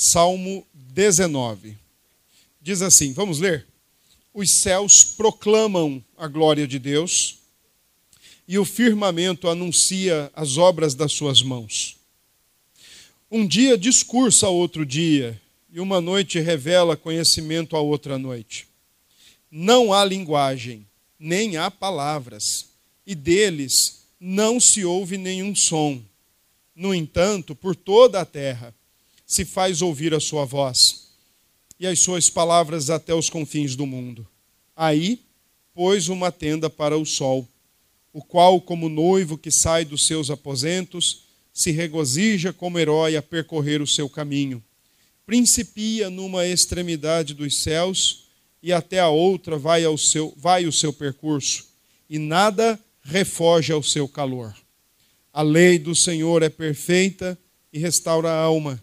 Salmo 19. Diz assim: vamos ler? Os céus proclamam a glória de Deus e o firmamento anuncia as obras das suas mãos. Um dia discursa a outro dia, e uma noite revela conhecimento a outra noite. Não há linguagem, nem há palavras, e deles não se ouve nenhum som. No entanto, por toda a terra se faz ouvir a sua voz e as suas palavras até os confins do mundo. Aí pôs uma tenda para o sol, o qual, como noivo que sai dos seus aposentos, se regozija como herói a percorrer o seu caminho. Principia numa extremidade dos céus e até a outra vai, ao seu, vai o seu percurso, e nada refoge ao seu calor. A lei do Senhor é perfeita e restaura a alma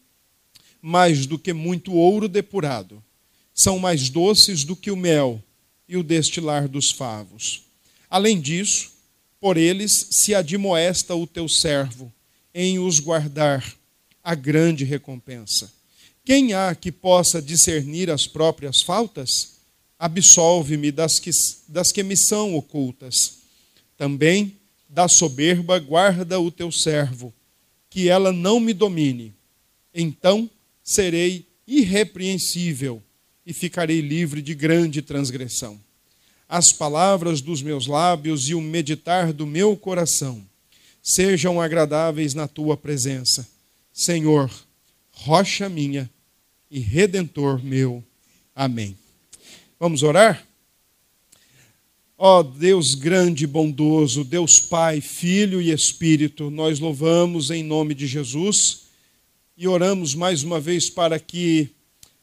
mais do que muito ouro depurado. São mais doces do que o mel e o destilar dos favos. Além disso, por eles se admoesta o teu servo em os guardar a grande recompensa. Quem há que possa discernir as próprias faltas? Absolve-me das que, das que me são ocultas. Também da soberba guarda o teu servo, que ela não me domine. Então serei irrepreensível e ficarei livre de grande transgressão. As palavras dos meus lábios e o meditar do meu coração sejam agradáveis na tua presença. Senhor, rocha minha e redentor meu. Amém. Vamos orar? Ó oh, Deus grande e bondoso, Deus Pai, Filho e Espírito, nós louvamos em nome de Jesus e oramos mais uma vez para que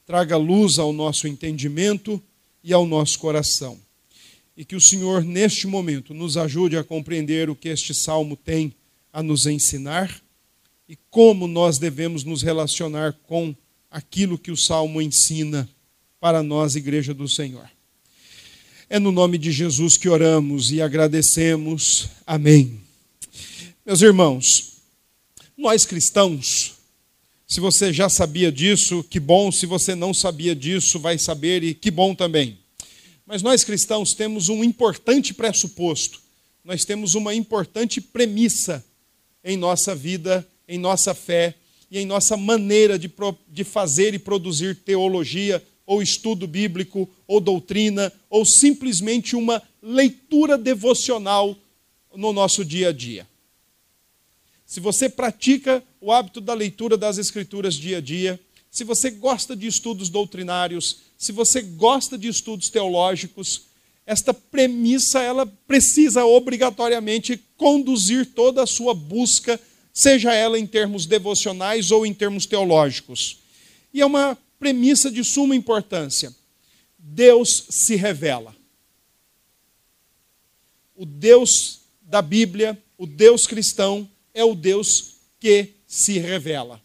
traga luz ao nosso entendimento e ao nosso coração. E que o Senhor, neste momento, nos ajude a compreender o que este salmo tem a nos ensinar e como nós devemos nos relacionar com aquilo que o salmo ensina para nós, Igreja do Senhor. É no nome de Jesus que oramos e agradecemos. Amém. Meus irmãos, nós cristãos, se você já sabia disso, que bom. Se você não sabia disso, vai saber e que bom também. Mas nós cristãos temos um importante pressuposto, nós temos uma importante premissa em nossa vida, em nossa fé e em nossa maneira de, de fazer e produzir teologia, ou estudo bíblico, ou doutrina, ou simplesmente uma leitura devocional no nosso dia a dia. Se você pratica o hábito da leitura das Escrituras dia a dia, se você gosta de estudos doutrinários, se você gosta de estudos teológicos, esta premissa ela precisa obrigatoriamente conduzir toda a sua busca, seja ela em termos devocionais ou em termos teológicos. E é uma premissa de suma importância. Deus se revela. O Deus da Bíblia, o Deus cristão, é o Deus que se revela.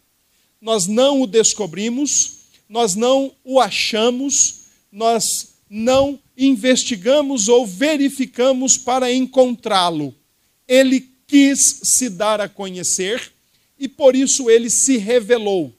Nós não o descobrimos, nós não o achamos, nós não investigamos ou verificamos para encontrá-lo. Ele quis se dar a conhecer e por isso ele se revelou.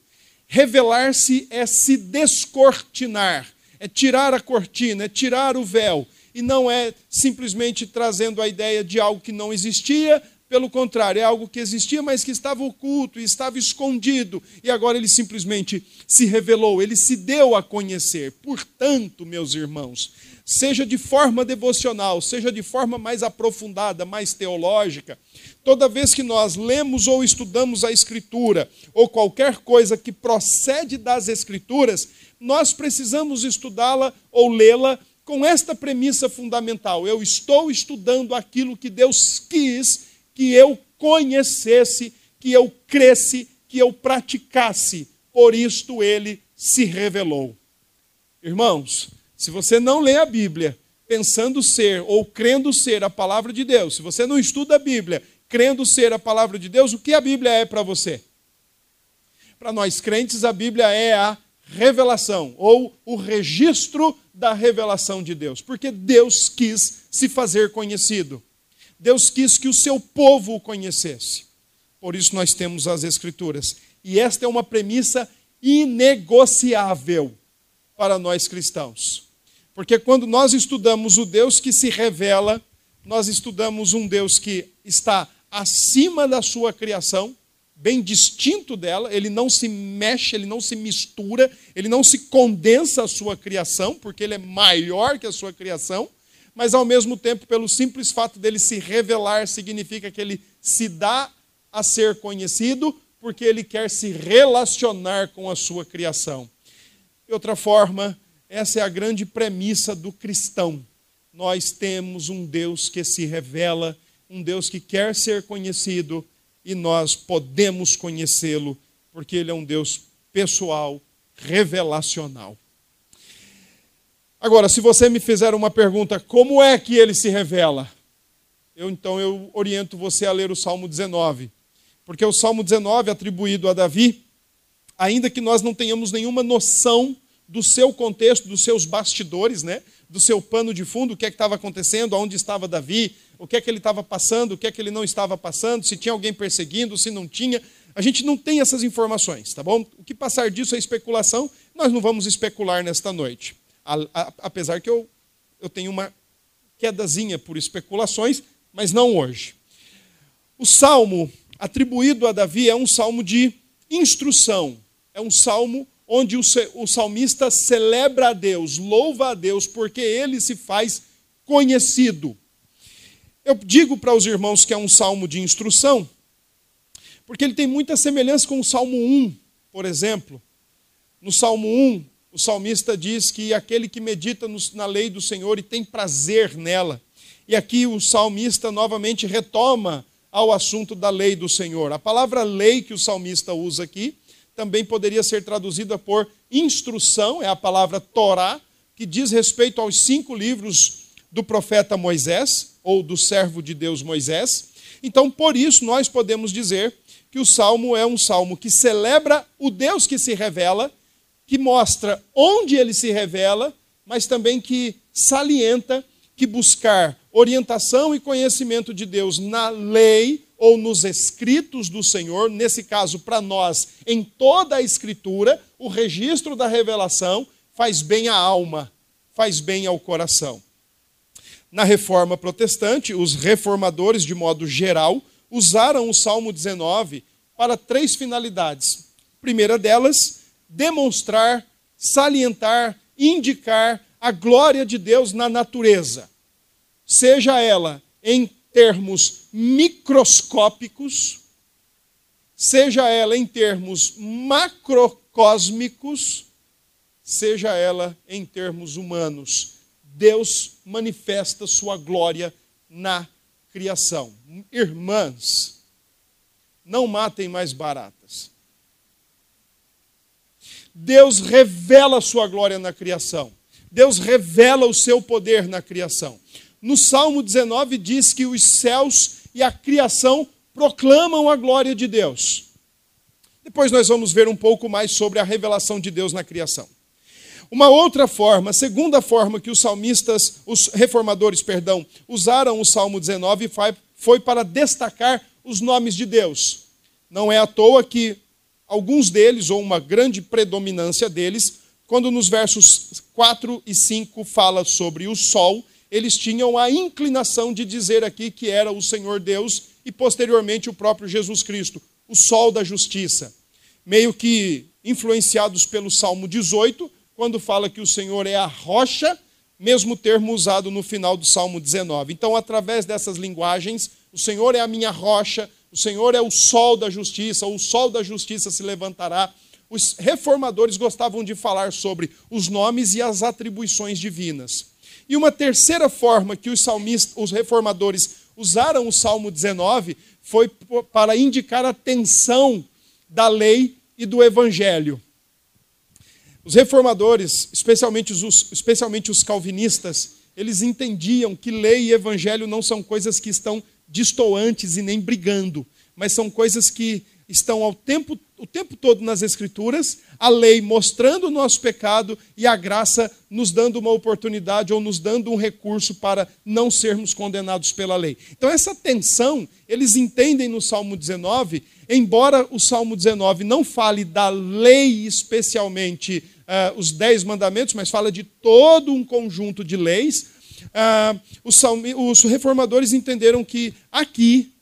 Revelar-se é se descortinar, é tirar a cortina, é tirar o véu, e não é simplesmente trazendo a ideia de algo que não existia, pelo contrário, é algo que existia, mas que estava oculto e estava escondido, e agora ele simplesmente se revelou, ele se deu a conhecer. Portanto, meus irmãos, seja de forma devocional, seja de forma mais aprofundada, mais teológica, toda vez que nós lemos ou estudamos a Escritura, ou qualquer coisa que procede das Escrituras, nós precisamos estudá-la ou lê-la com esta premissa fundamental: eu estou estudando aquilo que Deus quis que eu conhecesse, que eu cresce, que eu praticasse. Por isto ele se revelou. Irmãos, se você não lê a Bíblia pensando ser ou crendo ser a palavra de Deus, se você não estuda a Bíblia crendo ser a palavra de Deus, o que a Bíblia é para você? Para nós crentes, a Bíblia é a revelação ou o registro da revelação de Deus, porque Deus quis se fazer conhecido. Deus quis que o seu povo o conhecesse. Por isso nós temos as Escrituras. E esta é uma premissa inegociável para nós cristãos. Porque quando nós estudamos o Deus que se revela, nós estudamos um Deus que está acima da sua criação, bem distinto dela, ele não se mexe, ele não se mistura, ele não se condensa à sua criação, porque ele é maior que a sua criação, mas ao mesmo tempo, pelo simples fato dele se revelar, significa que ele se dá a ser conhecido, porque ele quer se relacionar com a sua criação. De outra forma, essa é a grande premissa do cristão. Nós temos um Deus que se revela, um Deus que quer ser conhecido, e nós podemos conhecê-lo, porque ele é um Deus pessoal, revelacional. Agora, se você me fizer uma pergunta, como é que ele se revela? Eu então eu oriento você a ler o Salmo 19. Porque o Salmo 19 atribuído a Davi, ainda que nós não tenhamos nenhuma noção do seu contexto, dos seus bastidores, né? do seu pano de fundo, o que é que estava acontecendo, onde estava Davi, o que é que ele estava passando, o que é que ele não estava passando, se tinha alguém perseguindo, se não tinha. A gente não tem essas informações, tá bom? O que passar disso é especulação, nós não vamos especular nesta noite. Apesar que eu, eu tenho uma quedazinha por especulações, mas não hoje. O salmo atribuído a Davi é um salmo de instrução, é um salmo onde o salmista celebra a Deus, louva a Deus, porque ele se faz conhecido. Eu digo para os irmãos que é um salmo de instrução, porque ele tem muita semelhança com o Salmo 1, por exemplo. No Salmo 1, o salmista diz que aquele que medita na lei do Senhor e tem prazer nela. E aqui o salmista novamente retoma ao assunto da lei do Senhor. A palavra lei que o salmista usa aqui também poderia ser traduzida por instrução, é a palavra Torá, que diz respeito aos cinco livros do profeta Moisés, ou do servo de Deus Moisés. Então, por isso, nós podemos dizer que o salmo é um salmo que celebra o Deus que se revela, que mostra onde ele se revela, mas também que salienta que buscar orientação e conhecimento de Deus na lei ou nos escritos do Senhor, nesse caso para nós, em toda a Escritura, o registro da revelação faz bem à alma, faz bem ao coração. Na reforma protestante, os reformadores, de modo geral, usaram o Salmo 19 para três finalidades. A primeira delas, demonstrar, salientar, indicar a glória de Deus na natureza, seja ela em termos microscópicos, seja ela em termos macrocósmicos, seja ela em termos humanos. Deus manifesta sua glória na criação. Irmãs, não matem mais baratas. Deus revela sua glória na criação. Deus revela o seu poder na criação. No Salmo 19 diz que os céus e a criação proclamam a glória de Deus. Depois nós vamos ver um pouco mais sobre a revelação de Deus na criação. Uma outra forma, segunda forma que os salmistas, os reformadores, perdão, usaram o Salmo 19 foi para destacar os nomes de Deus. Não é à toa que alguns deles, ou uma grande predominância deles, quando nos versos 4 e 5 fala sobre o sol, eles tinham a inclinação de dizer aqui que era o Senhor Deus e posteriormente o próprio Jesus Cristo, o sol da justiça. Meio que influenciados pelo Salmo 18, quando fala que o Senhor é a rocha, mesmo termo usado no final do Salmo 19. Então, através dessas linguagens, o Senhor é a minha rocha, o Senhor é o sol da justiça, o sol da justiça se levantará. Os reformadores gostavam de falar sobre os nomes e as atribuições divinas. E uma terceira forma que os salmistas, os reformadores usaram o Salmo 19 foi para indicar a tensão da lei e do evangelho. Os reformadores, especialmente os, especialmente os calvinistas, eles entendiam que lei e evangelho não são coisas que estão distoantes e nem brigando, mas são coisas que estão ao tempo, o tempo todo nas Escrituras, a lei mostrando o nosso pecado e a graça nos dando uma oportunidade ou nos dando um recurso para não sermos condenados pela lei. Então, essa tensão, eles entendem no Salmo 19, embora o Salmo 19 não fale da lei especialmente, uh, os dez mandamentos, mas fala de todo um conjunto de leis. Uh, os, os reformadores entenderam que aqui,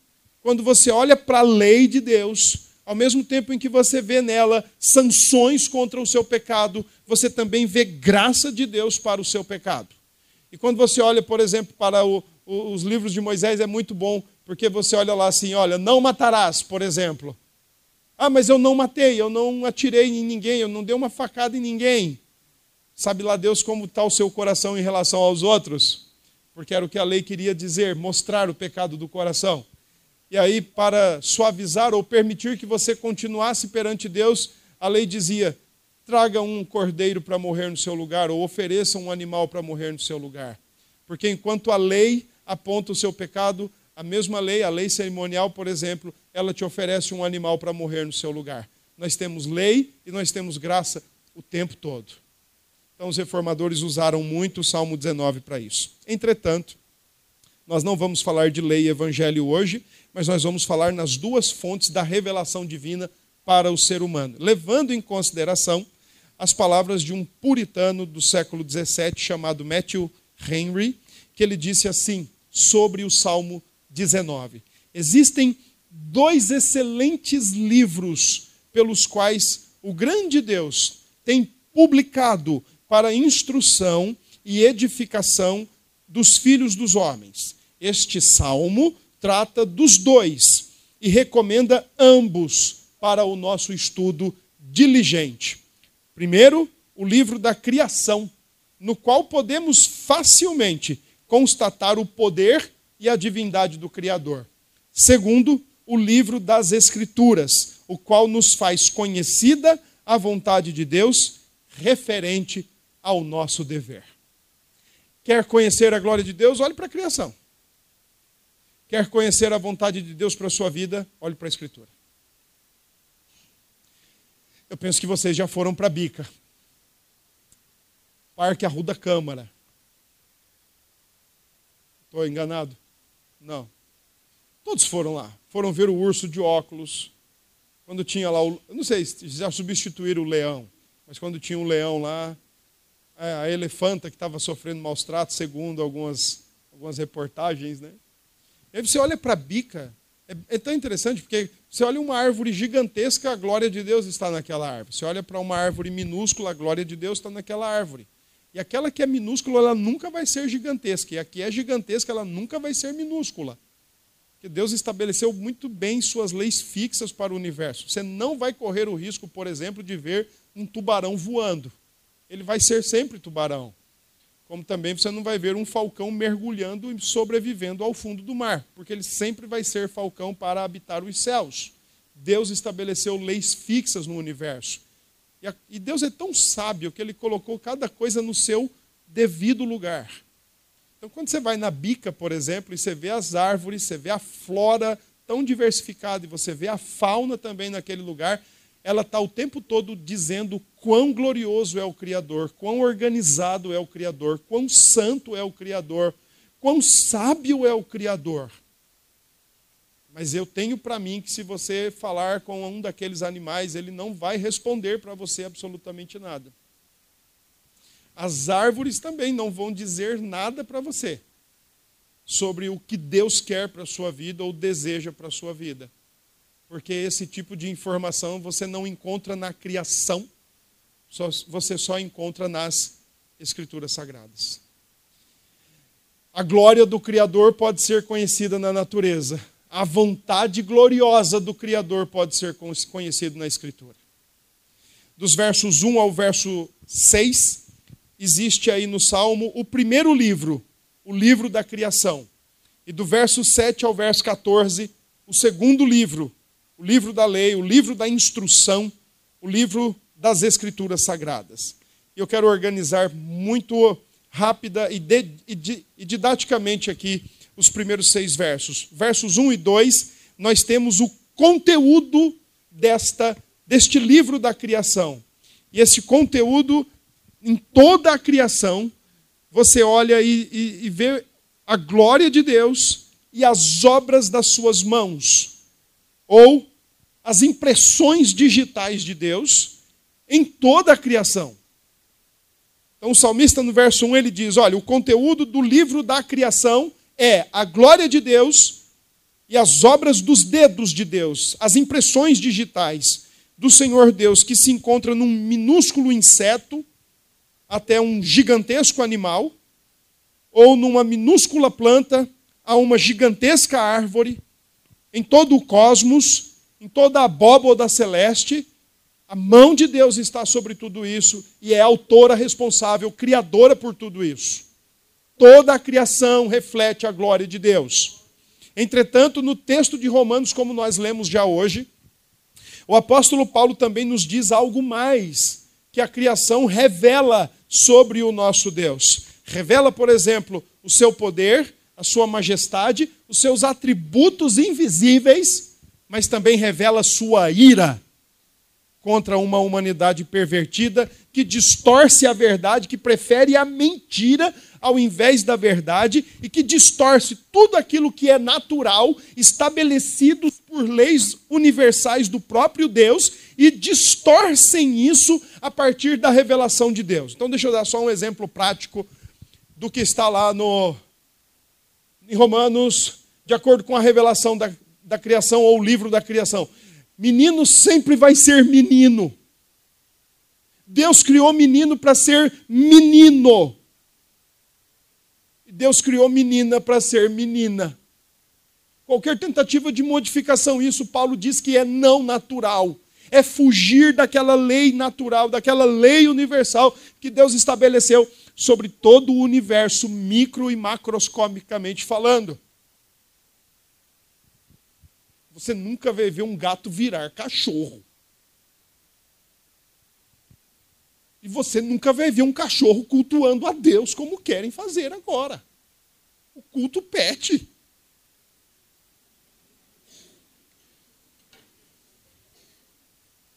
quando você olha para a lei de Deus, ao mesmo tempo em que você vê nela sanções contra o seu pecado, você também vê graça de Deus para o seu pecado. E quando você olha, por exemplo, para o, o, os livros de Moisés, é muito bom, porque você olha lá assim: olha, não matarás, por exemplo. Ah, mas eu não matei, eu não atirei em ninguém, eu não dei uma facada em ninguém. Sabe lá Deus como está o seu coração em relação aos outros? Porque era o que a lei queria dizer, mostrar o pecado do coração. E aí, para suavizar ou permitir que você continuasse perante Deus, a lei dizia: traga um cordeiro para morrer no seu lugar, ou ofereça um animal para morrer no seu lugar. Porque enquanto a lei aponta o seu pecado, a mesma lei, a lei cerimonial, por exemplo, ela te oferece um animal para morrer no seu lugar. Nós temos lei e nós temos graça o tempo todo. Então, os reformadores usaram muito o Salmo 19 para isso. Entretanto, nós não vamos falar de lei e evangelho hoje, mas nós vamos falar nas duas fontes da revelação divina para o ser humano, levando em consideração as palavras de um puritano do século XVII chamado Matthew Henry, que ele disse assim sobre o Salmo 19: Existem dois excelentes livros pelos quais o grande Deus tem publicado para instrução e edificação dos filhos dos homens. Este salmo trata dos dois e recomenda ambos para o nosso estudo diligente. Primeiro, o livro da criação, no qual podemos facilmente constatar o poder e a divindade do Criador. Segundo, o livro das Escrituras, o qual nos faz conhecida a vontade de Deus referente ao nosso dever. Quer conhecer a glória de Deus? Olhe para a criação. Quer conhecer a vontade de Deus para a sua vida? Olhe para a Escritura. Eu penso que vocês já foram para a Bica. Parque Arruda Câmara. Estou enganado? Não. Todos foram lá. Foram ver o urso de óculos. Quando tinha lá o. Eu não sei se já substituíram o leão, mas quando tinha um leão lá, a elefanta que estava sofrendo maus tratos, segundo algumas, algumas reportagens, né? E aí você olha para a bica, é, é, tão interessante porque você olha uma árvore gigantesca, a glória de Deus está naquela árvore. Você olha para uma árvore minúscula, a glória de Deus está naquela árvore. E aquela que é minúscula, ela nunca vai ser gigantesca. E a que é gigantesca, ela nunca vai ser minúscula. Porque Deus estabeleceu muito bem suas leis fixas para o universo. Você não vai correr o risco, por exemplo, de ver um tubarão voando ele vai ser sempre tubarão. Como também você não vai ver um falcão mergulhando e sobrevivendo ao fundo do mar, porque ele sempre vai ser falcão para habitar os céus. Deus estabeleceu leis fixas no universo. E Deus é tão sábio que ele colocou cada coisa no seu devido lugar. Então, quando você vai na bica, por exemplo, e você vê as árvores, você vê a flora tão diversificada, e você vê a fauna também naquele lugar, ela está o tempo todo dizendo quão glorioso é o Criador, quão organizado é o Criador, quão santo é o Criador, quão sábio é o Criador. Mas eu tenho para mim que se você falar com um daqueles animais, ele não vai responder para você absolutamente nada. As árvores também não vão dizer nada para você sobre o que Deus quer para a sua vida ou deseja para a sua vida porque esse tipo de informação você não encontra na criação, só, você só encontra nas Escrituras Sagradas. A glória do Criador pode ser conhecida na natureza, a vontade gloriosa do Criador pode ser conhecida na Escritura. Dos versos 1 ao verso 6, existe aí no Salmo o primeiro livro, o livro da criação. E do verso 7 ao verso 14, o segundo livro, o livro da lei, o livro da instrução, o livro das Escrituras Sagradas. Eu quero organizar muito rápida e, de, e, e didaticamente aqui os primeiros seis versos. Versos 1 e 2, nós temos o conteúdo desta, deste livro da criação. E esse conteúdo, em toda a criação, você olha e, e, e vê a glória de Deus e as obras das suas mãos, ou as impressões digitais de Deus em toda a criação. Então, o salmista, no verso 1, ele diz: Olha, o conteúdo do livro da criação é a glória de Deus e as obras dos dedos de Deus, as impressões digitais do Senhor Deus, que se encontra num minúsculo inseto até um gigantesco animal, ou numa minúscula planta a uma gigantesca árvore, em todo o cosmos, em toda a abóboda celeste, a mão de Deus está sobre tudo isso e é autora responsável, criadora por tudo isso. Toda a criação reflete a glória de Deus. Entretanto, no texto de Romanos, como nós lemos já hoje, o apóstolo Paulo também nos diz algo mais que a criação revela sobre o nosso Deus. Revela, por exemplo, o seu poder, a sua majestade, os seus atributos invisíveis, mas também revela sua ira contra uma humanidade pervertida que distorce a verdade, que prefere a mentira ao invés da verdade e que distorce tudo aquilo que é natural, estabelecido por leis universais do próprio Deus e distorcem isso a partir da revelação de Deus. Então, deixa eu dar só um exemplo prático do que está lá no em Romanos, de acordo com a revelação da, da criação ou o livro da criação. Menino sempre vai ser menino. Deus criou menino para ser menino. Deus criou menina para ser menina. Qualquer tentativa de modificação, isso Paulo diz que é não natural. É fugir daquela lei natural, daquela lei universal que Deus estabeleceu sobre todo o universo, micro e macroscopicamente falando. Você nunca vai ver um gato virar cachorro. E você nunca vai ver um cachorro cultuando a Deus como querem fazer agora. O culto pet.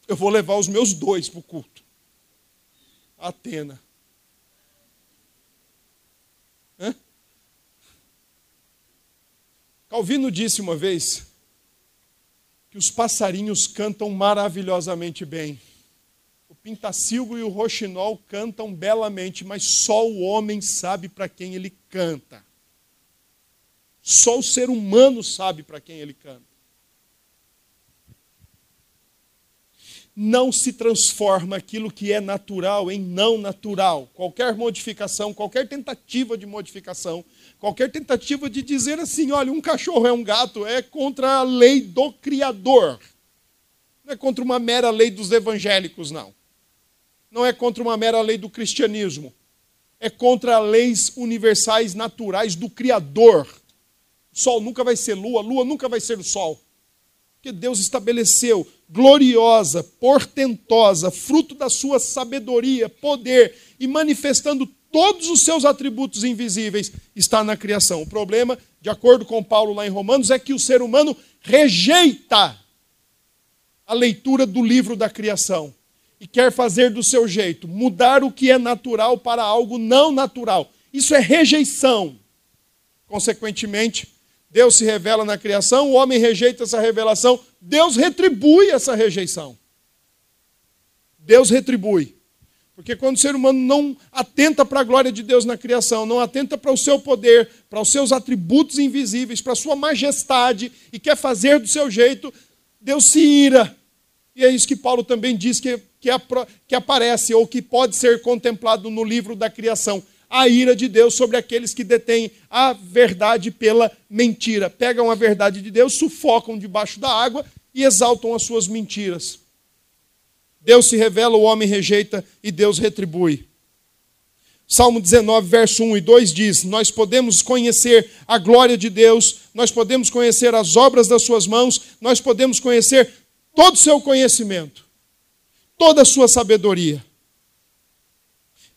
Eu vou levar os meus dois para o culto. Atena. Hã? Calvino disse uma vez que os passarinhos cantam maravilhosamente bem. O pintacilgo e o roxinol cantam belamente, mas só o homem sabe para quem ele canta. Só o ser humano sabe para quem ele canta. Não se transforma aquilo que é natural em não natural. Qualquer modificação, qualquer tentativa de modificação Qualquer tentativa de dizer assim, olha, um cachorro é um gato, é contra a lei do Criador. Não é contra uma mera lei dos evangélicos, não. Não é contra uma mera lei do cristianismo. É contra leis universais naturais do Criador. O sol nunca vai ser lua, lua nunca vai ser o sol. Porque Deus estabeleceu, gloriosa, portentosa, fruto da sua sabedoria, poder, e manifestando todos os seus atributos invisíveis está na criação. O problema, de acordo com Paulo lá em Romanos, é que o ser humano rejeita a leitura do livro da criação e quer fazer do seu jeito, mudar o que é natural para algo não natural. Isso é rejeição. Consequentemente, Deus se revela na criação, o homem rejeita essa revelação, Deus retribui essa rejeição. Deus retribui. Porque quando o ser humano não atenta para a glória de Deus na criação, não atenta para o seu poder, para os seus atributos invisíveis, para a sua majestade e quer fazer do seu jeito, Deus se ira. E é isso que Paulo também diz que, que, que aparece ou que pode ser contemplado no livro da criação. A ira de Deus sobre aqueles que detêm a verdade pela mentira. Pegam a verdade de Deus, sufocam debaixo da água e exaltam as suas mentiras. Deus se revela, o homem rejeita e Deus retribui. Salmo 19, verso 1 e 2 diz: Nós podemos conhecer a glória de Deus, nós podemos conhecer as obras das Suas mãos, nós podemos conhecer todo o seu conhecimento. toda a sua sabedoria.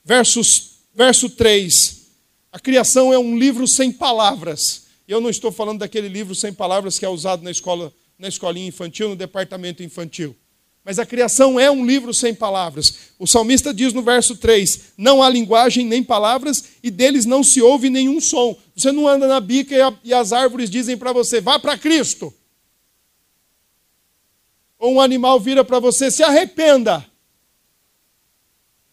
Versos, verso 3. A criação é um livro sem palavras. Eu não estou falando daquele livro sem palavras que é usado na escola, na escolinha infantil, no departamento infantil. Mas a criação é um livro sem palavras. O salmista diz no verso 3: Não há linguagem nem palavras, e deles não se ouve nenhum som. Você não anda na bica e, a, e as árvores dizem para você: vá para Cristo. Ou um animal vira para você: se arrependa.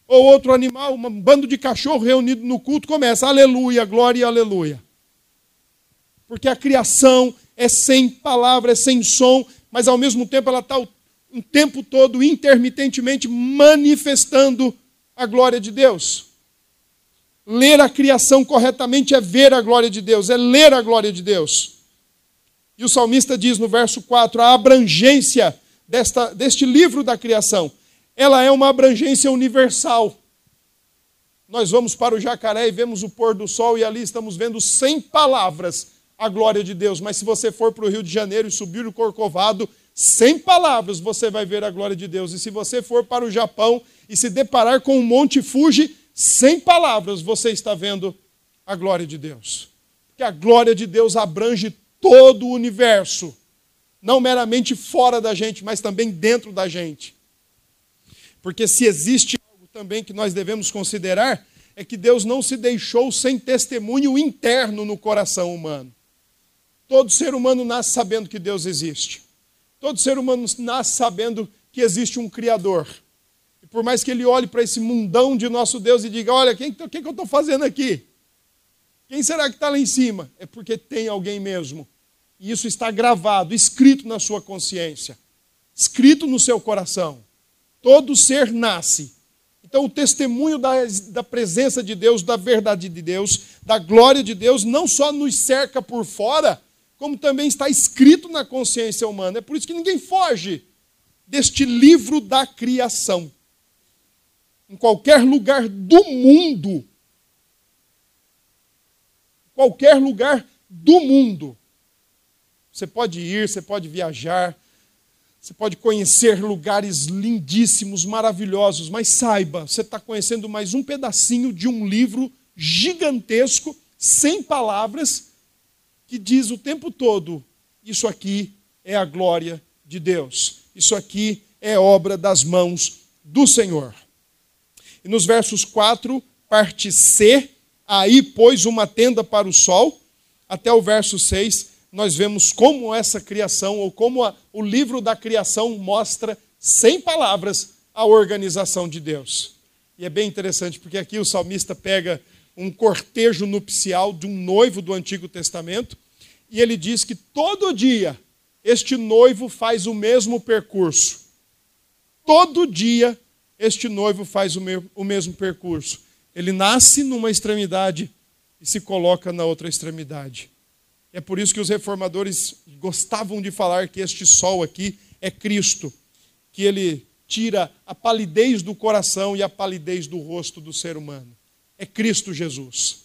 Ou outro animal, um bando de cachorro reunido no culto, começa: aleluia, glória e aleluia. Porque a criação é sem palavra, é sem som, mas ao mesmo tempo ela está o um tempo todo, intermitentemente, manifestando a glória de Deus. Ler a criação corretamente é ver a glória de Deus, é ler a glória de Deus. E o salmista diz no verso 4: a abrangência desta, deste livro da criação, ela é uma abrangência universal. Nós vamos para o jacaré e vemos o pôr do sol, e ali estamos vendo sem palavras a glória de Deus. Mas se você for para o Rio de Janeiro e subir o Corcovado, sem palavras você vai ver a glória de Deus. E se você for para o Japão e se deparar com o Monte Fuji, sem palavras você está vendo a glória de Deus. Porque a glória de Deus abrange todo o universo, não meramente fora da gente, mas também dentro da gente. Porque se existe algo também que nós devemos considerar, é que Deus não se deixou sem testemunho interno no coração humano. Todo ser humano nasce sabendo que Deus existe. Todo ser humano nasce sabendo que existe um Criador. E por mais que ele olhe para esse mundão de nosso Deus e diga: Olha, o que, que eu estou fazendo aqui? Quem será que está lá em cima? É porque tem alguém mesmo. E isso está gravado, escrito na sua consciência, escrito no seu coração. Todo ser nasce. Então, o testemunho da, da presença de Deus, da verdade de Deus, da glória de Deus, não só nos cerca por fora, como também está escrito na consciência humana. É por isso que ninguém foge deste livro da criação. Em qualquer lugar do mundo, qualquer lugar do mundo, você pode ir, você pode viajar, você pode conhecer lugares lindíssimos, maravilhosos, mas saiba, você está conhecendo mais um pedacinho de um livro gigantesco, sem palavras, que diz o tempo todo: isso aqui é a glória de Deus, isso aqui é obra das mãos do Senhor. E nos versos 4, parte C, aí pôs uma tenda para o sol, até o verso 6, nós vemos como essa criação, ou como a, o livro da criação mostra, sem palavras, a organização de Deus. E é bem interessante, porque aqui o salmista pega um cortejo nupcial de um noivo do Antigo Testamento, e ele diz que todo dia este noivo faz o mesmo percurso. Todo dia este noivo faz o, o mesmo percurso. Ele nasce numa extremidade e se coloca na outra extremidade. É por isso que os reformadores gostavam de falar que este sol aqui é Cristo, que ele tira a palidez do coração e a palidez do rosto do ser humano é Cristo Jesus.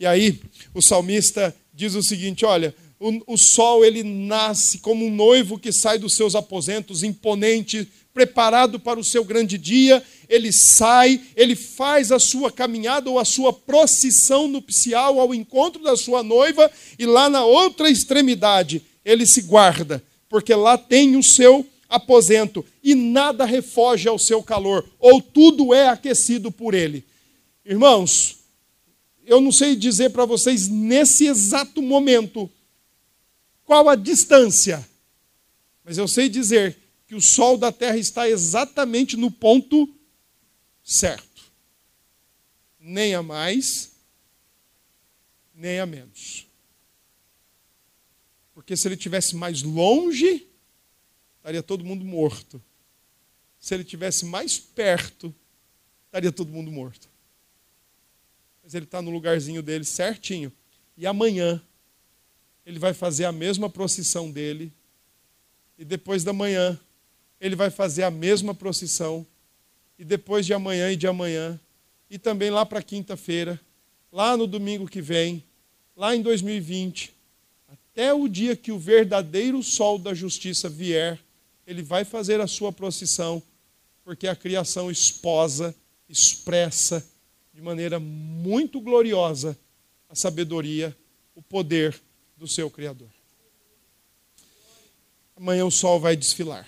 E aí o salmista diz o seguinte: olha, o, o, sol ele nasce como um noivo que sai dos seus aposentos, imponente, preparado para o seu grande dia. Ele sai, ele faz a sua caminhada ou a sua procissão nupcial ao encontro da sua noiva, e lá na outra extremidade ele se guarda, porque lá tem o seu aposento e nada refoge ao seu calor, ou tudo é aquecido por ele. Irmãos, eu não sei dizer para vocês nesse exato momento qual a distância, mas eu sei dizer que o sol da terra está exatamente no ponto certo. Nem a mais, nem a menos. Porque se ele tivesse mais longe, estaria todo mundo morto. Se ele tivesse mais perto, estaria todo mundo morto mas ele está no lugarzinho dele certinho. E amanhã ele vai fazer a mesma procissão dele. E depois da manhã ele vai fazer a mesma procissão. E depois de amanhã e de amanhã. E também lá para quinta-feira. Lá no domingo que vem. Lá em 2020. Até o dia que o verdadeiro sol da justiça vier. Ele vai fazer a sua procissão. porque a criação esposa, expressa de maneira muito gloriosa a sabedoria, o poder do seu Criador. Amanhã o sol vai desfilar.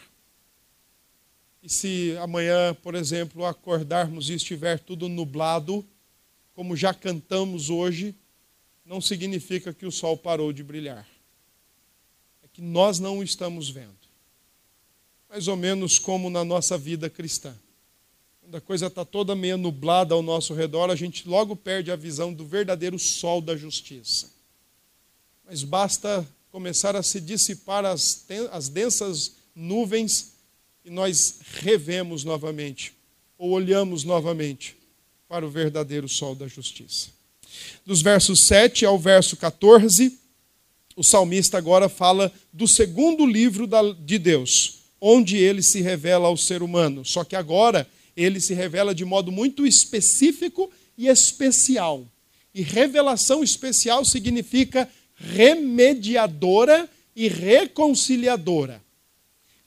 E se amanhã, por exemplo, acordarmos e estiver tudo nublado, como já cantamos hoje, não significa que o sol parou de brilhar. É que nós não o estamos vendo. Mais ou menos como na nossa vida cristã. Quando a coisa está toda meio nublada ao nosso redor, a gente logo perde a visão do verdadeiro sol da justiça. Mas basta começar a se dissipar as, as densas nuvens e nós revemos novamente, ou olhamos novamente para o verdadeiro sol da justiça. Dos versos 7 ao verso 14, o salmista agora fala do segundo livro de Deus, onde ele se revela ao ser humano. Só que agora ele se revela de modo muito específico e especial. E revelação especial significa remediadora e reconciliadora.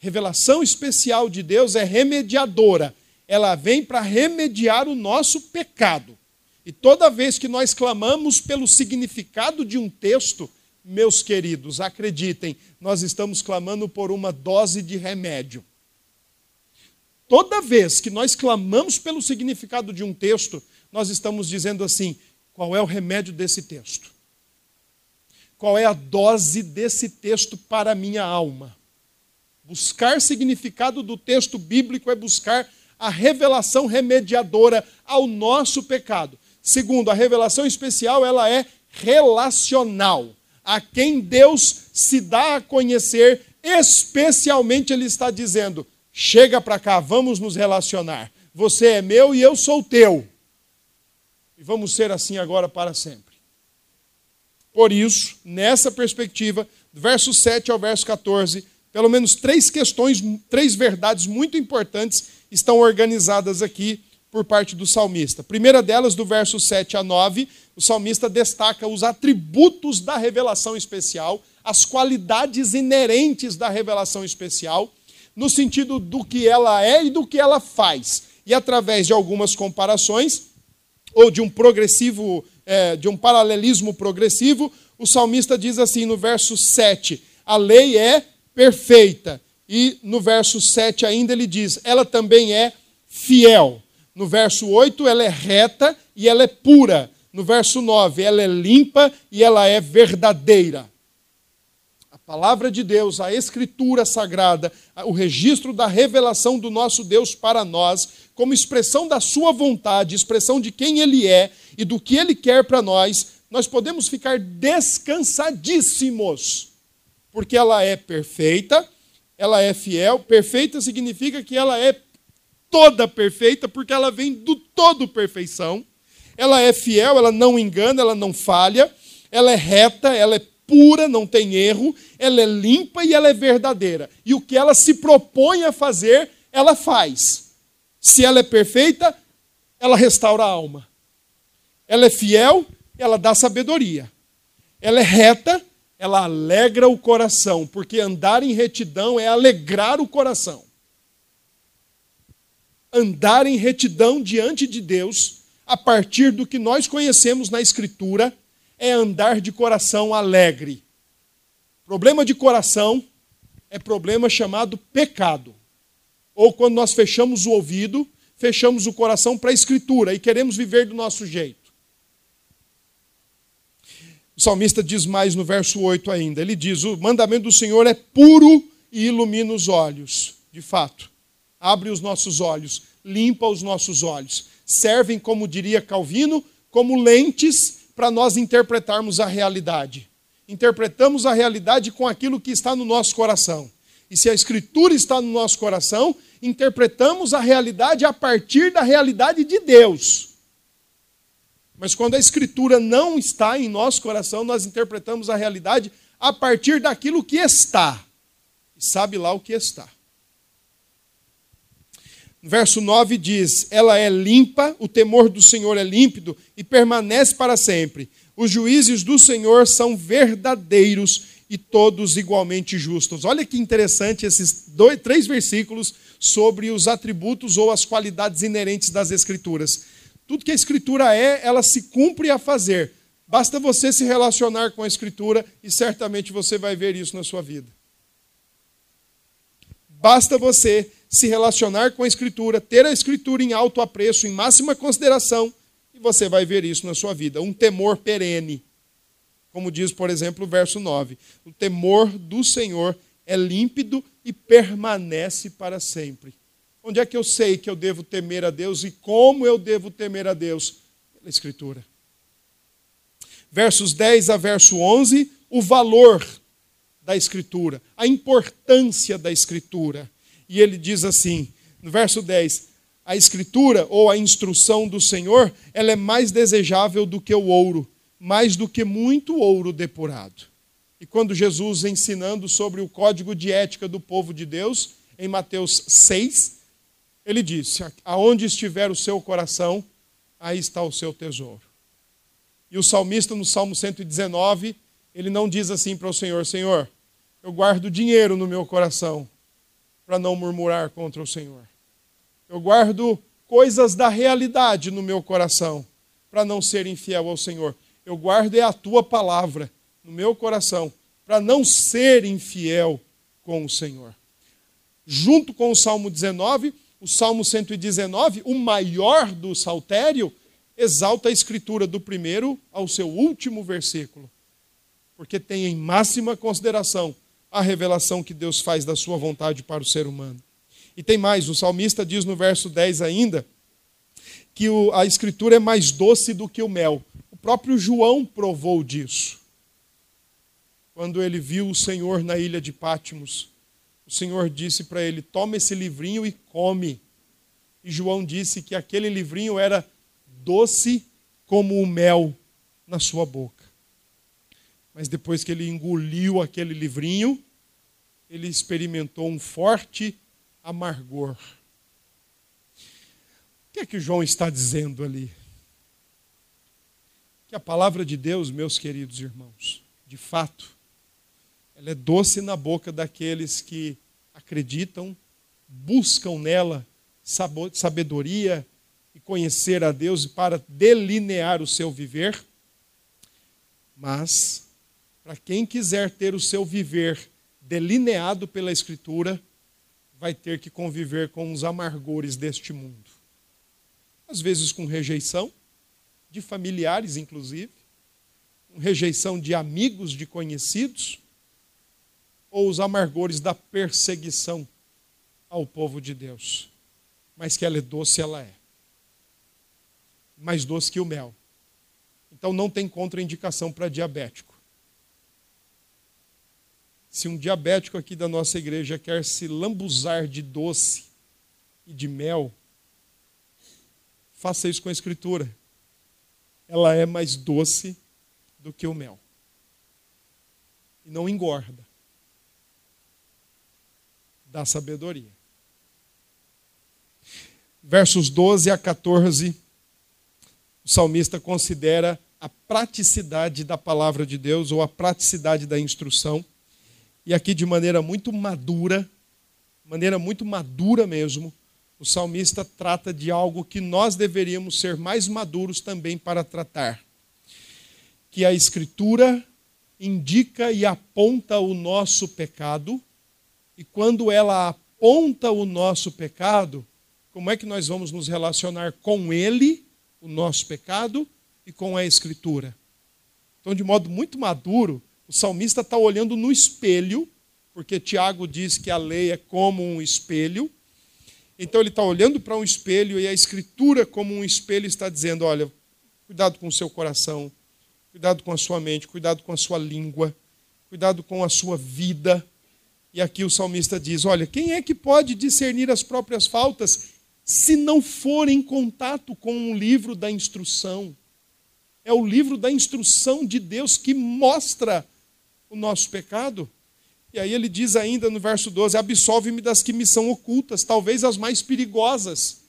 Revelação especial de Deus é remediadora. Ela vem para remediar o nosso pecado. E toda vez que nós clamamos pelo significado de um texto, meus queridos, acreditem, nós estamos clamando por uma dose de remédio. Toda vez que nós clamamos pelo significado de um texto, nós estamos dizendo assim: qual é o remédio desse texto? Qual é a dose desse texto para a minha alma? Buscar significado do texto bíblico é buscar a revelação remediadora ao nosso pecado. Segundo, a revelação especial, ela é relacional. A quem Deus se dá a conhecer, especialmente ele está dizendo: chega para cá, vamos nos relacionar. Você é meu e eu sou teu. E vamos ser assim agora para sempre. Por isso, nessa perspectiva, do verso 7 ao verso 14, pelo menos três questões, três verdades muito importantes estão organizadas aqui por parte do salmista. Primeira delas, do verso 7 a 9, o salmista destaca os atributos da revelação especial, as qualidades inerentes da revelação especial, no sentido do que ela é e do que ela faz. E através de algumas comparações, ou de um progressivo é, de um paralelismo progressivo, o salmista diz assim no verso 7: a lei é perfeita. E no verso 7 ainda ele diz: ela também é fiel. No verso 8, ela é reta e ela é pura. No verso 9, ela é limpa e ela é verdadeira. A palavra de Deus, a escritura sagrada, o registro da revelação do nosso Deus para nós, como expressão da sua vontade, expressão de quem ele é e do que ele quer para nós, nós podemos ficar descansadíssimos, porque ela é perfeita, ela é fiel. Perfeita significa que ela é toda perfeita, porque ela vem do todo perfeição. Ela é fiel, ela não engana, ela não falha, ela é reta, ela é pura, não tem erro, ela é limpa e ela é verdadeira. E o que ela se propõe a fazer, ela faz. Se ela é perfeita, ela restaura a alma. Ela é fiel, ela dá sabedoria. Ela é reta, ela alegra o coração, porque andar em retidão é alegrar o coração. Andar em retidão diante de Deus, a partir do que nós conhecemos na Escritura, é andar de coração alegre. Problema de coração é problema chamado pecado ou quando nós fechamos o ouvido, fechamos o coração para a Escritura e queremos viver do nosso jeito. O salmista diz mais no verso 8 ainda: ele diz: O mandamento do Senhor é puro e ilumina os olhos. De fato, abre os nossos olhos, limpa os nossos olhos. Servem, como diria Calvino, como lentes para nós interpretarmos a realidade. Interpretamos a realidade com aquilo que está no nosso coração. E se a Escritura está no nosso coração, interpretamos a realidade a partir da realidade de Deus. Mas quando a Escritura não está em nosso coração, nós interpretamos a realidade a partir daquilo que está. E sabe lá o que está. Verso 9 diz: Ela é limpa, o temor do Senhor é límpido e permanece para sempre. Os juízes do Senhor são verdadeiros e todos igualmente justos. Olha que interessante esses dois, três versículos sobre os atributos ou as qualidades inerentes das Escrituras. Tudo que a Escritura é, ela se cumpre a fazer. Basta você se relacionar com a Escritura e certamente você vai ver isso na sua vida. Basta você se relacionar com a Escritura, ter a Escritura em alto apreço, em máxima consideração, e você vai ver isso na sua vida. Um temor perene. Como diz, por exemplo, o verso 9: O temor do Senhor é límpido e permanece para sempre. Onde é que eu sei que eu devo temer a Deus e como eu devo temer a Deus? Pela Escritura. Versos 10 a verso 11, o valor da Escritura, a importância da Escritura. E ele diz assim, no verso 10: a Escritura ou a instrução do Senhor, ela é mais desejável do que o ouro, mais do que muito ouro depurado. E quando Jesus ensinando sobre o código de ética do povo de Deus, em Mateus 6, ele disse: Aonde estiver o seu coração, aí está o seu tesouro. E o salmista, no Salmo 119, ele não diz assim para o Senhor: Senhor, eu guardo dinheiro no meu coração para não murmurar contra o Senhor. Eu guardo coisas da realidade no meu coração para não ser infiel ao Senhor. Eu guardo é a tua palavra no meu coração para não ser infiel com o Senhor. Junto com o Salmo 19, o Salmo 119, o maior do saltério, exalta a escritura do primeiro ao seu último versículo, porque tem em máxima consideração a revelação que Deus faz da sua vontade para o ser humano. E tem mais, o salmista diz no verso 10 ainda que a escritura é mais doce do que o mel. O próprio João provou disso quando ele viu o Senhor na ilha de Pátimos, o Senhor disse para ele: Toma esse livrinho e come. E João disse que aquele livrinho era doce como o mel na sua boca. Mas depois que ele engoliu aquele livrinho, ele experimentou um forte amargor. O que é que João está dizendo ali? Que a palavra de Deus, meus queridos irmãos, de fato, ela é doce na boca daqueles que acreditam, buscam nela sabedoria e conhecer a Deus para delinear o seu viver. Mas, para quem quiser ter o seu viver delineado pela Escritura, vai ter que conviver com os amargores deste mundo. Às vezes com rejeição, de familiares, inclusive, com rejeição de amigos, de conhecidos, ou os amargores da perseguição ao povo de Deus. Mas que ela é doce, ela é. Mais doce que o mel. Então não tem contraindicação para diabético. Se um diabético aqui da nossa igreja quer se lambuzar de doce e de mel, faça isso com a Escritura. Ela é mais doce do que o mel. E não engorda da sabedoria. Versos 12 a 14, o salmista considera a praticidade da palavra de Deus ou a praticidade da instrução. E aqui, de maneira muito madura, maneira muito madura mesmo, o salmista trata de algo que nós deveríamos ser mais maduros também para tratar. Que a Escritura indica e aponta o nosso pecado e quando ela aponta o nosso pecado, como é que nós vamos nos relacionar com ele, o nosso pecado, e com a Escritura? Então, de modo muito maduro, o salmista está olhando no espelho, porque Tiago diz que a lei é como um espelho. Então, ele está olhando para um espelho e a Escritura, como um espelho, está dizendo: olha, cuidado com o seu coração, cuidado com a sua mente, cuidado com a sua língua, cuidado com a sua vida e aqui o salmista diz: Olha, quem é que pode discernir as próprias faltas se não for em contato com um livro da instrução? É o livro da instrução de Deus que mostra o nosso pecado. E aí ele diz ainda no verso 12: Absolve-me das que me são ocultas, talvez as mais perigosas.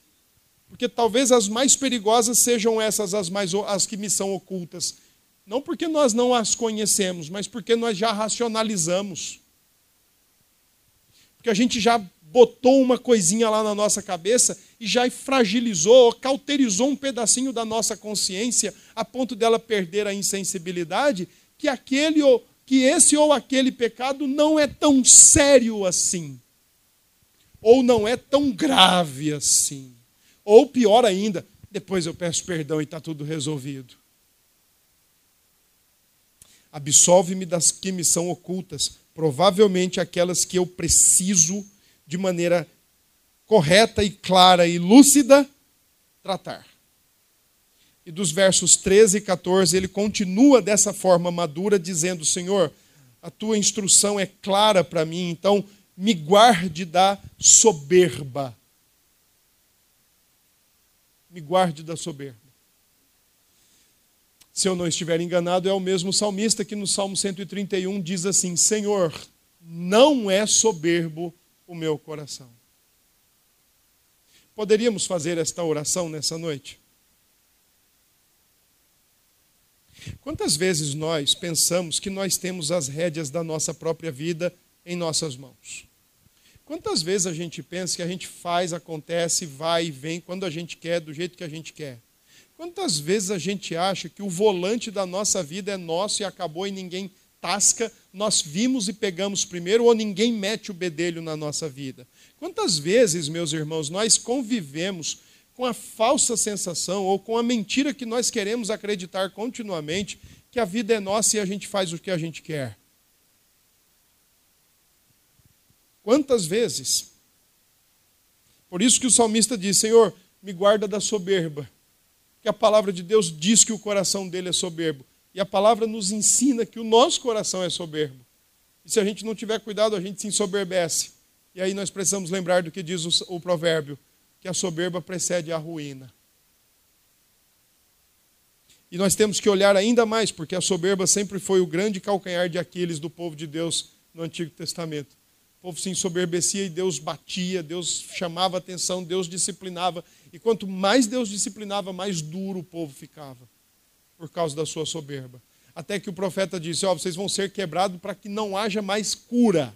Porque talvez as mais perigosas sejam essas as, mais, as que me são ocultas. Não porque nós não as conhecemos, mas porque nós já racionalizamos porque a gente já botou uma coisinha lá na nossa cabeça e já fragilizou, cauterizou um pedacinho da nossa consciência a ponto dela perder a insensibilidade, que aquele ou que esse ou aquele pecado não é tão sério assim. Ou não é tão grave assim. Ou pior ainda, depois eu peço perdão e está tudo resolvido. Absolve-me das que me são ocultas, provavelmente aquelas que eu preciso de maneira correta e clara e lúcida tratar. E dos versos 13 e 14, ele continua dessa forma madura, dizendo: Senhor, a tua instrução é clara para mim, então me guarde da soberba. Me guarde da soberba. Se eu não estiver enganado, é o mesmo salmista que no Salmo 131 diz assim: Senhor, não é soberbo o meu coração. Poderíamos fazer esta oração nessa noite? Quantas vezes nós pensamos que nós temos as rédeas da nossa própria vida em nossas mãos? Quantas vezes a gente pensa que a gente faz, acontece, vai e vem quando a gente quer, do jeito que a gente quer? Quantas vezes a gente acha que o volante da nossa vida é nosso e acabou e ninguém tasca, nós vimos e pegamos primeiro, ou ninguém mete o bedelho na nossa vida? Quantas vezes, meus irmãos, nós convivemos com a falsa sensação ou com a mentira que nós queremos acreditar continuamente que a vida é nossa e a gente faz o que a gente quer. Quantas vezes? Por isso que o salmista diz: Senhor, me guarda da soberba. Que a palavra de Deus diz que o coração dele é soberbo. E a palavra nos ensina que o nosso coração é soberbo. E se a gente não tiver cuidado, a gente se ensoberbece. E aí nós precisamos lembrar do que diz o, o provérbio: que a soberba precede a ruína. E nós temos que olhar ainda mais, porque a soberba sempre foi o grande calcanhar de Aquiles do povo de Deus no Antigo Testamento. O povo se ensoberbecia e Deus batia, Deus chamava atenção, Deus disciplinava. E quanto mais Deus disciplinava, mais duro o povo ficava, por causa da sua soberba. Até que o profeta disse: Ó, oh, vocês vão ser quebrados para que não haja mais cura,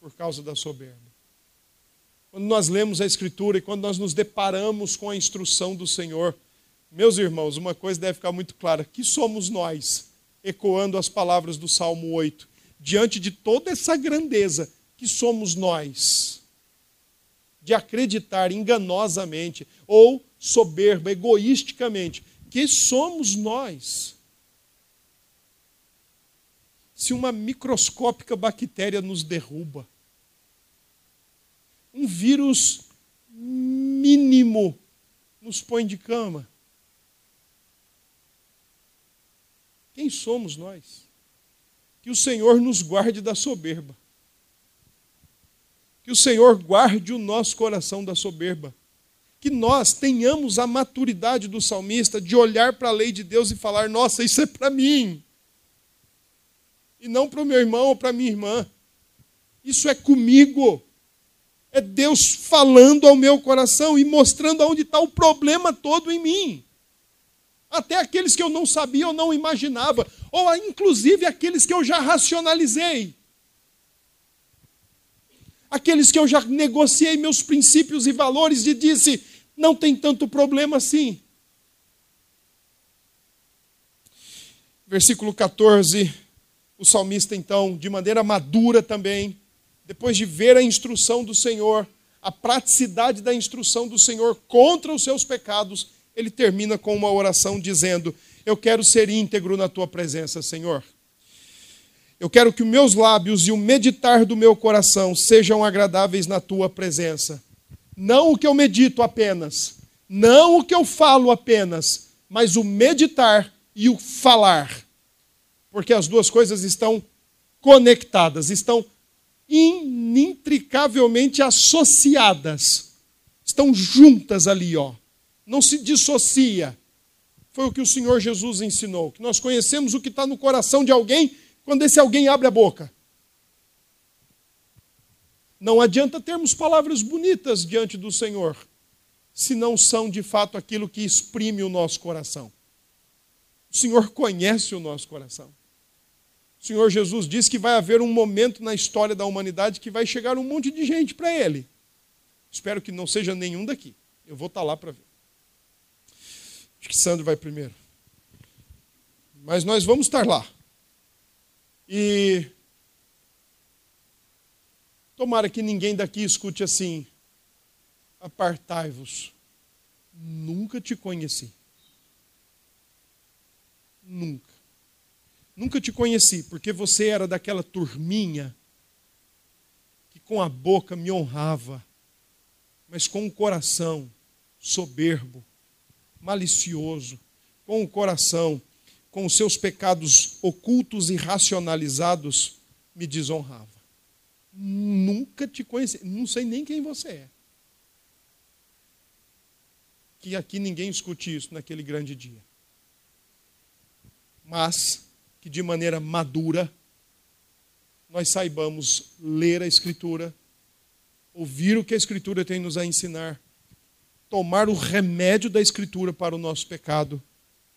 por causa da soberba. Quando nós lemos a Escritura e quando nós nos deparamos com a instrução do Senhor, meus irmãos, uma coisa deve ficar muito clara: que somos nós, ecoando as palavras do Salmo 8, diante de toda essa grandeza, que somos nós, de acreditar enganosamente ou soberba, egoisticamente, que somos nós. Se uma microscópica bactéria nos derruba, um vírus mínimo nos põe de cama. Quem somos nós? Que o Senhor nos guarde da soberba. Que o Senhor guarde o nosso coração da soberba. Que nós tenhamos a maturidade do salmista de olhar para a lei de Deus e falar: nossa, isso é para mim. E não para o meu irmão ou para minha irmã. Isso é comigo. É Deus falando ao meu coração e mostrando aonde está o problema todo em mim. Até aqueles que eu não sabia ou não imaginava, ou inclusive aqueles que eu já racionalizei. Aqueles que eu já negociei meus princípios e valores e disse: não tem tanto problema assim. Versículo 14, o salmista, então, de maneira madura também, depois de ver a instrução do Senhor, a praticidade da instrução do Senhor contra os seus pecados, ele termina com uma oração dizendo: Eu quero ser íntegro na tua presença, Senhor. Eu quero que os meus lábios e o meditar do meu coração sejam agradáveis na tua presença. Não o que eu medito apenas, não o que eu falo apenas, mas o meditar e o falar. Porque as duas coisas estão conectadas, estão inintricavelmente associadas. Estão juntas ali, ó. Não se dissocia. Foi o que o Senhor Jesus ensinou. Que nós conhecemos o que está no coração de alguém quando esse alguém abre a boca. Não adianta termos palavras bonitas diante do Senhor, se não são de fato aquilo que exprime o nosso coração. O Senhor conhece o nosso coração. O Senhor Jesus diz que vai haver um momento na história da humanidade que vai chegar um monte de gente para Ele. Espero que não seja nenhum daqui. Eu vou estar tá lá para ver. Acho que Sandro vai primeiro. Mas nós vamos estar lá. E tomara que ninguém daqui escute assim: apartai-vos. Nunca te conheci. Nunca. Nunca te conheci, porque você era daquela turminha que com a boca me honrava, mas com o coração soberbo, malicioso, com o coração, com os seus pecados ocultos e racionalizados, me desonrava. Nunca te conheci, não sei nem quem você é. Que aqui ninguém escute isso naquele grande dia. Mas que de maneira madura nós saibamos ler a Escritura, ouvir o que a Escritura tem nos a ensinar, tomar o remédio da Escritura para o nosso pecado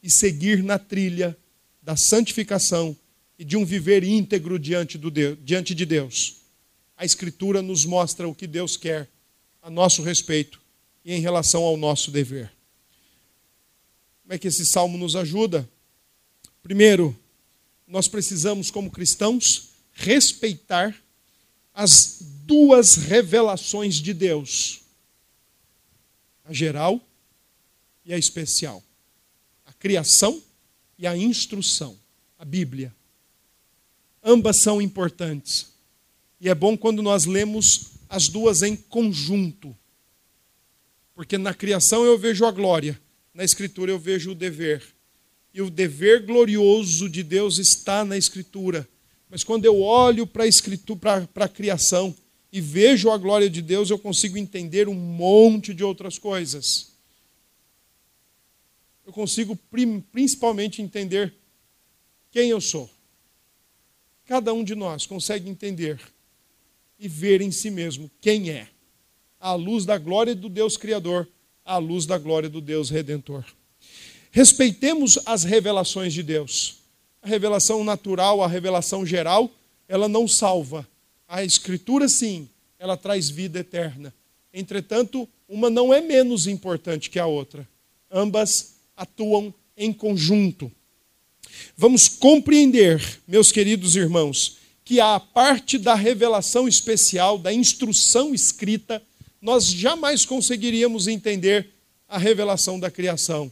e seguir na trilha da santificação e de um viver íntegro diante, do Deus, diante de Deus. A Escritura nos mostra o que Deus quer a nosso respeito e em relação ao nosso dever. Como é que esse salmo nos ajuda? Primeiro, nós precisamos, como cristãos, respeitar as duas revelações de Deus: a geral e a especial, criação e a instrução, a Bíblia. Ambas são importantes. E é bom quando nós lemos as duas em conjunto. Porque na criação eu vejo a glória, na Escritura eu vejo o dever. E o dever glorioso de Deus está na Escritura. Mas quando eu olho para a Escritura, para a criação e vejo a glória de Deus, eu consigo entender um monte de outras coisas. Eu consigo principalmente entender quem eu sou. Cada um de nós consegue entender e ver em si mesmo quem é, à luz da glória do Deus Criador, à luz da glória do Deus Redentor. Respeitemos as revelações de Deus. A revelação natural, a revelação geral, ela não salva. A Escritura, sim, ela traz vida eterna. Entretanto, uma não é menos importante que a outra. Ambas atuam em conjunto. Vamos compreender, meus queridos irmãos, que a parte da revelação especial, da instrução escrita, nós jamais conseguiríamos entender a revelação da criação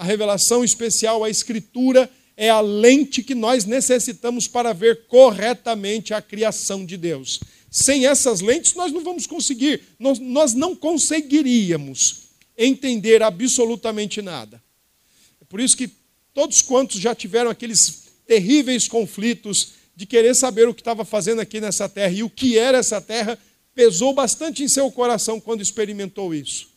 a revelação especial, a Escritura, é a lente que nós necessitamos para ver corretamente a criação de Deus. Sem essas lentes, nós não vamos conseguir, nós, nós não conseguiríamos entender absolutamente nada. Por isso que todos quantos já tiveram aqueles terríveis conflitos de querer saber o que estava fazendo aqui nessa terra e o que era essa terra, pesou bastante em seu coração quando experimentou isso.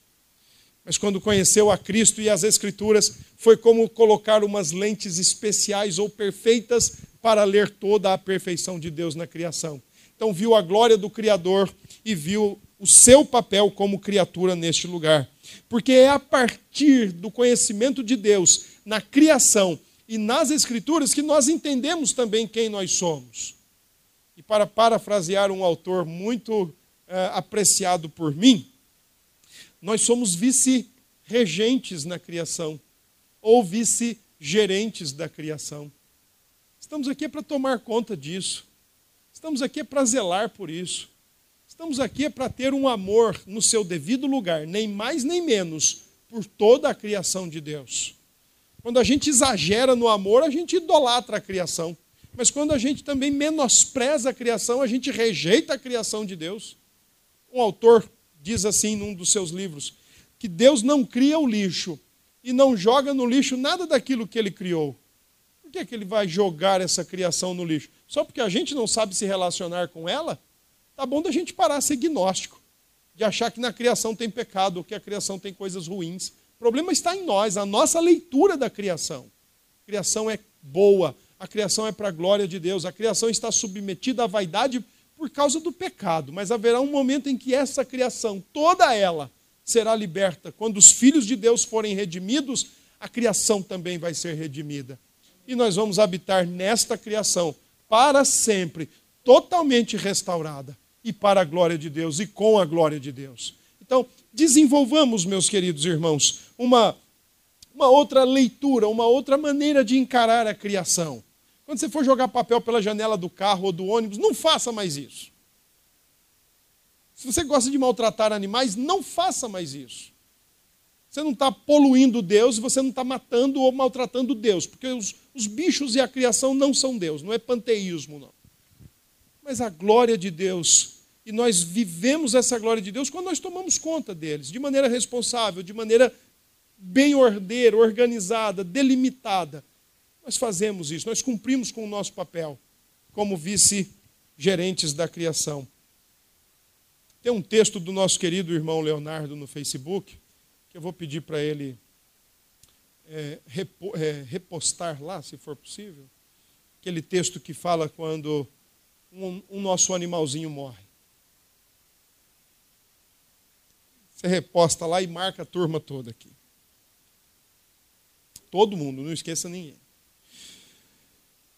Mas quando conheceu a Cristo e as Escrituras, foi como colocar umas lentes especiais ou perfeitas para ler toda a perfeição de Deus na criação. Então, viu a glória do Criador e viu o seu papel como criatura neste lugar. Porque é a partir do conhecimento de Deus na criação e nas Escrituras que nós entendemos também quem nós somos. E para parafrasear um autor muito é, apreciado por mim, nós somos vice-regentes na criação, ou vice-gerentes da criação. Estamos aqui para tomar conta disso. Estamos aqui para zelar por isso. Estamos aqui para ter um amor no seu devido lugar, nem mais nem menos, por toda a criação de Deus. Quando a gente exagera no amor, a gente idolatra a criação. Mas quando a gente também menospreza a criação, a gente rejeita a criação de Deus. Um autor diz assim num dos seus livros: que Deus não cria o lixo e não joga no lixo nada daquilo que ele criou. Por que, é que ele vai jogar essa criação no lixo? Só porque a gente não sabe se relacionar com ela? Tá bom da gente parar de ser gnóstico, de achar que na criação tem pecado que a criação tem coisas ruins. O problema está em nós, a nossa leitura da criação. A criação é boa, a criação é para a glória de Deus, a criação está submetida à vaidade por causa do pecado, mas haverá um momento em que essa criação, toda ela, será liberta. Quando os filhos de Deus forem redimidos, a criação também vai ser redimida. E nós vamos habitar nesta criação para sempre, totalmente restaurada e para a glória de Deus e com a glória de Deus. Então, desenvolvamos, meus queridos irmãos, uma, uma outra leitura, uma outra maneira de encarar a criação. Quando você for jogar papel pela janela do carro ou do ônibus, não faça mais isso. Se você gosta de maltratar animais, não faça mais isso. Você não está poluindo Deus, você não está matando ou maltratando Deus, porque os, os bichos e a criação não são Deus, não é panteísmo, não. Mas a glória de Deus, e nós vivemos essa glória de Deus quando nós tomamos conta deles, de maneira responsável, de maneira bem ordeira, organizada, delimitada. Nós fazemos isso, nós cumprimos com o nosso papel como vice-gerentes da criação. Tem um texto do nosso querido irmão Leonardo no Facebook, que eu vou pedir para ele é, é, repostar lá, se for possível. Aquele texto que fala quando um, um nosso animalzinho morre. Você reposta lá e marca a turma toda aqui. Todo mundo, não esqueça ninguém.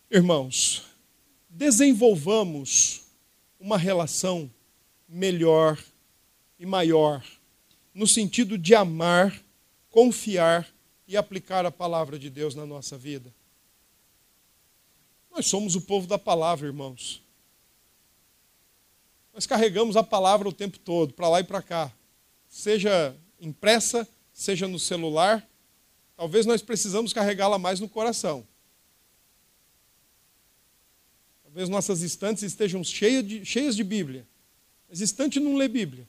Irmãos, desenvolvamos uma relação melhor e maior, no sentido de amar, confiar e aplicar a palavra de Deus na nossa vida. Nós somos o povo da palavra, irmãos. Nós carregamos a palavra o tempo todo, para lá e para cá. Seja impressa, seja no celular. Talvez nós precisamos carregá-la mais no coração. Talvez nossas estantes estejam cheias de, cheias de Bíblia. Mas estante não lê Bíblia.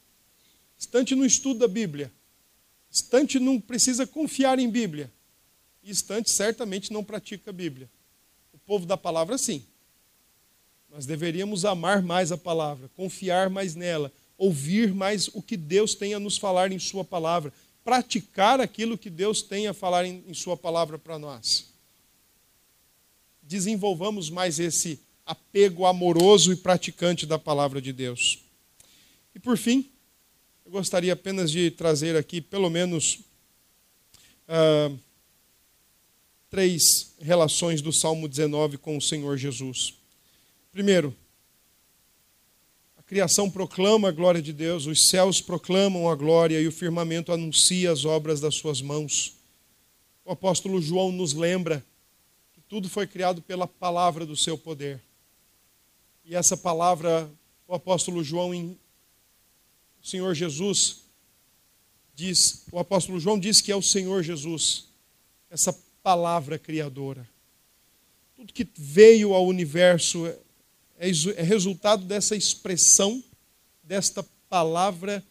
Estante não estuda Bíblia. Estante não precisa confiar em Bíblia. E estante certamente não pratica Bíblia. O povo da palavra, sim. Nós deveríamos amar mais a palavra, confiar mais nela, ouvir mais o que Deus tem a nos falar em Sua palavra, praticar aquilo que Deus tem a falar em, em Sua palavra para nós. Desenvolvamos mais esse apego amoroso e praticante da palavra de Deus. E por fim, eu gostaria apenas de trazer aqui pelo menos uh, três relações do Salmo 19 com o Senhor Jesus. Primeiro, a criação proclama a glória de Deus, os céus proclamam a glória e o firmamento anuncia as obras das suas mãos. O apóstolo João nos lembra que tudo foi criado pela palavra do seu poder. E essa palavra, o apóstolo João o Senhor Jesus diz, o apóstolo João diz que é o Senhor Jesus, essa palavra criadora. Tudo que veio ao universo é, é resultado dessa expressão, desta palavra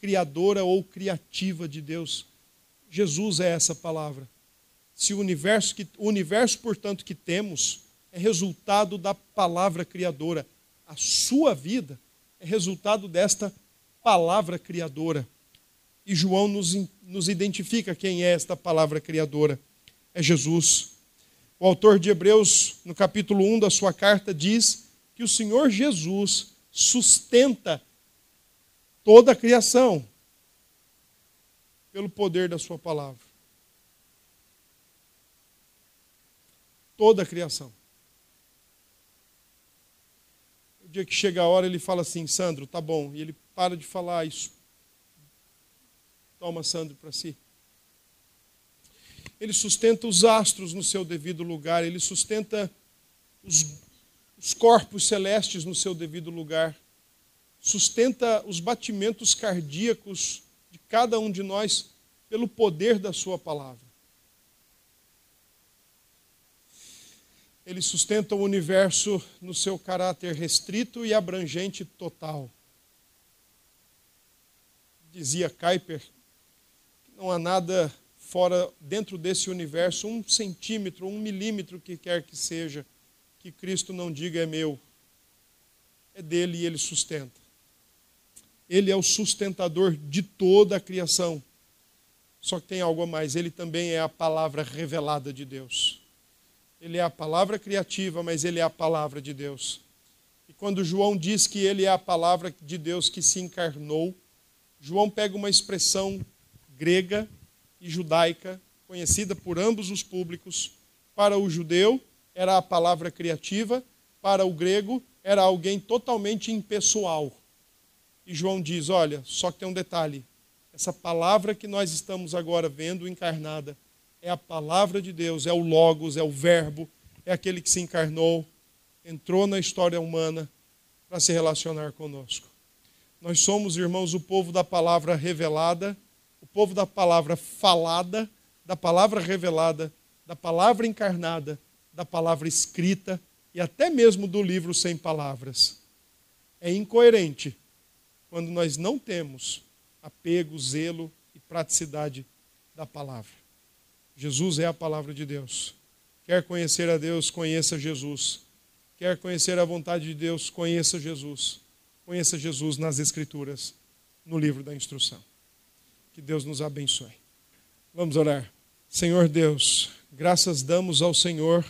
criadora ou criativa de Deus. Jesus é essa palavra. Se o universo, que, o universo, portanto, que temos é resultado da palavra criadora, a sua vida é resultado desta palavra criadora. E João nos, nos identifica quem é esta palavra criadora: é Jesus. O autor de Hebreus, no capítulo 1 da sua carta, diz que o Senhor Jesus sustenta toda a criação pelo poder da sua palavra. Toda a criação. O dia que chega a hora, ele fala assim: Sandro, tá bom. E ele para de falar isso. Toma, Sandro, para si. Ele sustenta os astros no seu devido lugar, ele sustenta os, os corpos celestes no seu devido lugar, sustenta os batimentos cardíacos de cada um de nós pelo poder da Sua palavra. Ele sustenta o universo no seu caráter restrito e abrangente total. Dizia Kuyper, não há nada fora, dentro desse universo, um centímetro, um milímetro que quer que seja, que Cristo não diga é meu. É dele e ele sustenta. Ele é o sustentador de toda a criação. Só que tem algo a mais, ele também é a palavra revelada de Deus. Ele é a palavra criativa, mas ele é a palavra de Deus. E quando João diz que ele é a palavra de Deus que se encarnou, João pega uma expressão grega e judaica, conhecida por ambos os públicos. Para o judeu, era a palavra criativa, para o grego, era alguém totalmente impessoal. E João diz: olha, só que tem um detalhe: essa palavra que nós estamos agora vendo encarnada é a palavra de Deus, é o Logos, é o Verbo, é aquele que se encarnou, entrou na história humana para se relacionar conosco. Nós somos, irmãos, o povo da palavra revelada, o povo da palavra falada, da palavra revelada, da palavra encarnada, da palavra escrita e até mesmo do livro sem palavras. É incoerente quando nós não temos apego, zelo e praticidade da palavra. Jesus é a palavra de Deus. Quer conhecer a Deus, conheça Jesus. Quer conhecer a vontade de Deus, conheça Jesus. Conheça Jesus nas Escrituras, no livro da instrução. Que Deus nos abençoe. Vamos orar. Senhor Deus, graças damos ao Senhor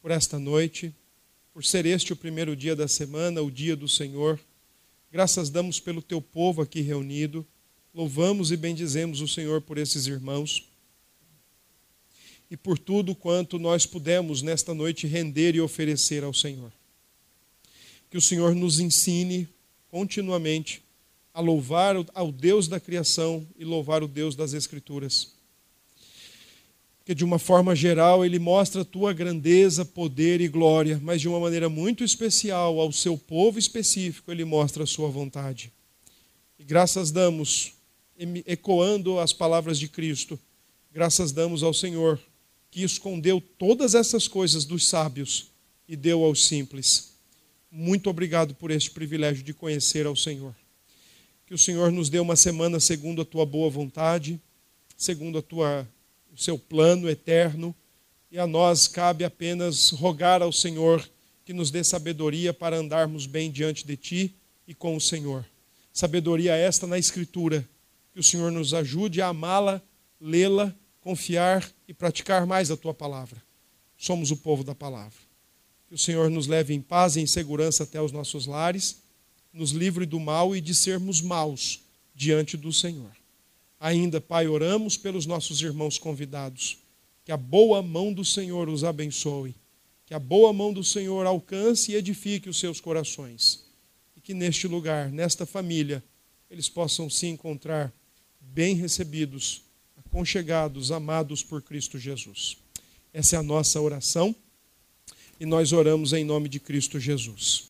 por esta noite, por ser este o primeiro dia da semana, o dia do Senhor. Graças damos pelo teu povo aqui reunido. Louvamos e bendizemos o Senhor por esses irmãos e por tudo quanto nós pudemos nesta noite render e oferecer ao Senhor. Que o Senhor nos ensine continuamente a louvar ao Deus da criação e louvar o Deus das Escrituras. Porque de uma forma geral ele mostra a tua grandeza, poder e glória, mas de uma maneira muito especial ao seu povo específico ele mostra a sua vontade. E graças damos, ecoando as palavras de Cristo, graças damos ao Senhor que escondeu todas essas coisas dos sábios e deu aos simples. Muito obrigado por este privilégio de conhecer ao Senhor. Que o Senhor nos dê uma semana segundo a tua boa vontade, segundo a tua seu plano eterno, e a nós cabe apenas rogar ao Senhor que nos dê sabedoria para andarmos bem diante de ti e com o Senhor. Sabedoria esta na escritura, que o Senhor nos ajude a amá-la, lê-la confiar e praticar mais a tua palavra. Somos o povo da palavra. Que o Senhor nos leve em paz e em segurança até os nossos lares, nos livre do mal e de sermos maus diante do Senhor. Ainda, Pai, oramos pelos nossos irmãos convidados. Que a boa mão do Senhor os abençoe. Que a boa mão do Senhor alcance e edifique os seus corações. E que neste lugar, nesta família, eles possam se encontrar bem recebidos conchegados, amados por Cristo Jesus. Essa é a nossa oração e nós oramos em nome de Cristo Jesus.